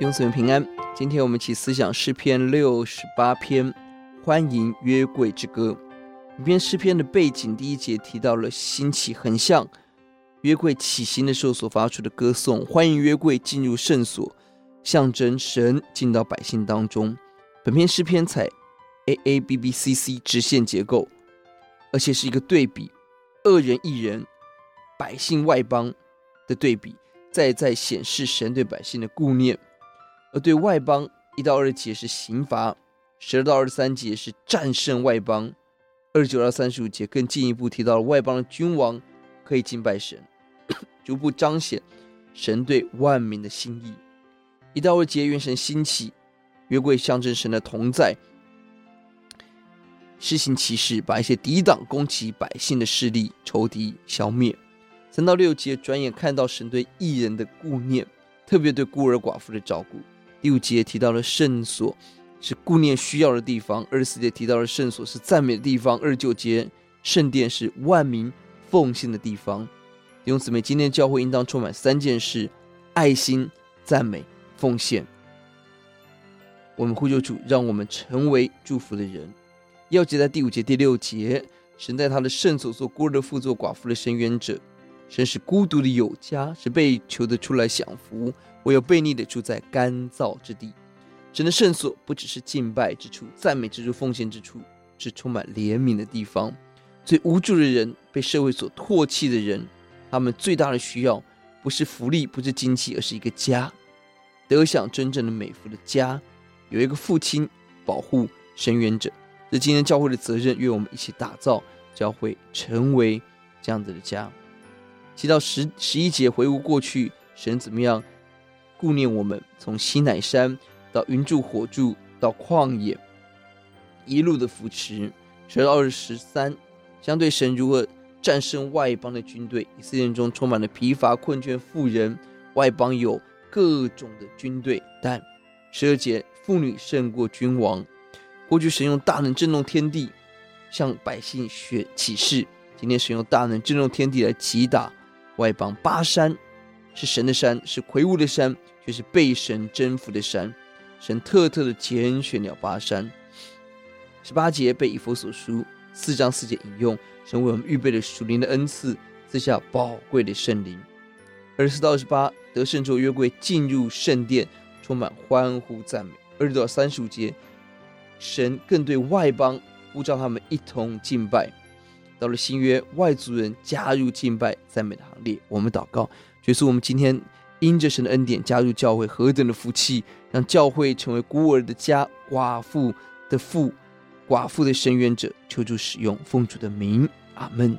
弟兄姊妹平安，今天我们一起思想诗篇六十八篇，欢迎约柜之歌。本篇诗篇的背景，第一节提到了兴起，很像约柜起行的时候所发出的歌颂，欢迎约柜进入圣所，象征神进到百姓当中。本篇诗篇采 A A B B C C 直线结构，而且是一个对比，恶人一人，百姓外邦的对比，再再显示神对百姓的顾念。而对外邦，一到二节是刑罚，十二到二十三节是战胜外邦，二十九到三十五节更进一步提到了外邦的君王可以敬拜神，逐步彰显神对万民的心意。一到二节愿神兴起，约柜象征神的同在，施行其事，把一些抵挡攻击百姓的势力仇敌消灭。三到六节转眼看到神对异人的顾念，特别对孤儿寡妇的照顾。第五节提到了圣所是顾念需要的地方，二十四节提到了圣所是赞美的地方，二十九节圣殿是万民奉献的地方。弟兄姊妹，今天教会应当充满三件事：爱心、赞美、奉献。我们呼求主，让我们成为祝福的人。要记在第五节、第六节，神在他的圣所做孤儿的父，做寡妇的伸冤者。真是孤独的有家，是被囚的出来享福。唯有悖逆的住在干燥之地。神的圣所不只是敬拜之处、赞美之处、奉献之处，是充满怜悯的地方。最无助的人、被社会所唾弃的人，他们最大的需要不是福利，不是经济，而是一个家，得享真正的美福的家，有一个父亲保护伸冤者。这今天教会的责任，愿我们一起打造教会，成为这样子的家。七到十十一节回顾过去，神怎么样？顾念我们，从西乃山到云柱火柱到旷野，一路的扶持。十二到二十三，相对神如何战胜外邦的军队。以色列中充满了疲乏困倦妇人，外邦有各种的军队，但十二节妇女胜过君王。过去神用大能震动天地，向百姓学启示。今天神用大能震动天地来击打外邦。巴山是神的山，是魁梧的山。就是被神征服的山，神特特的拣选了巴山。十八节被以弗所书四章四节引用，神为我们预备了属灵的恩赐，赐下宝贵的圣灵。二十四到二十八得胜之后，约柜进入圣殿，充满欢呼赞美。二十到三十五节，神更对外邦呼召他们一同敬拜。到了新约，外族人加入敬拜赞美的行列。我们祷告，就是我们今天。因着神的恩典加入教会，何等的福气！让教会成为孤儿的家，寡妇的父，寡妇的伸冤者，求助使用奉主的名，阿门。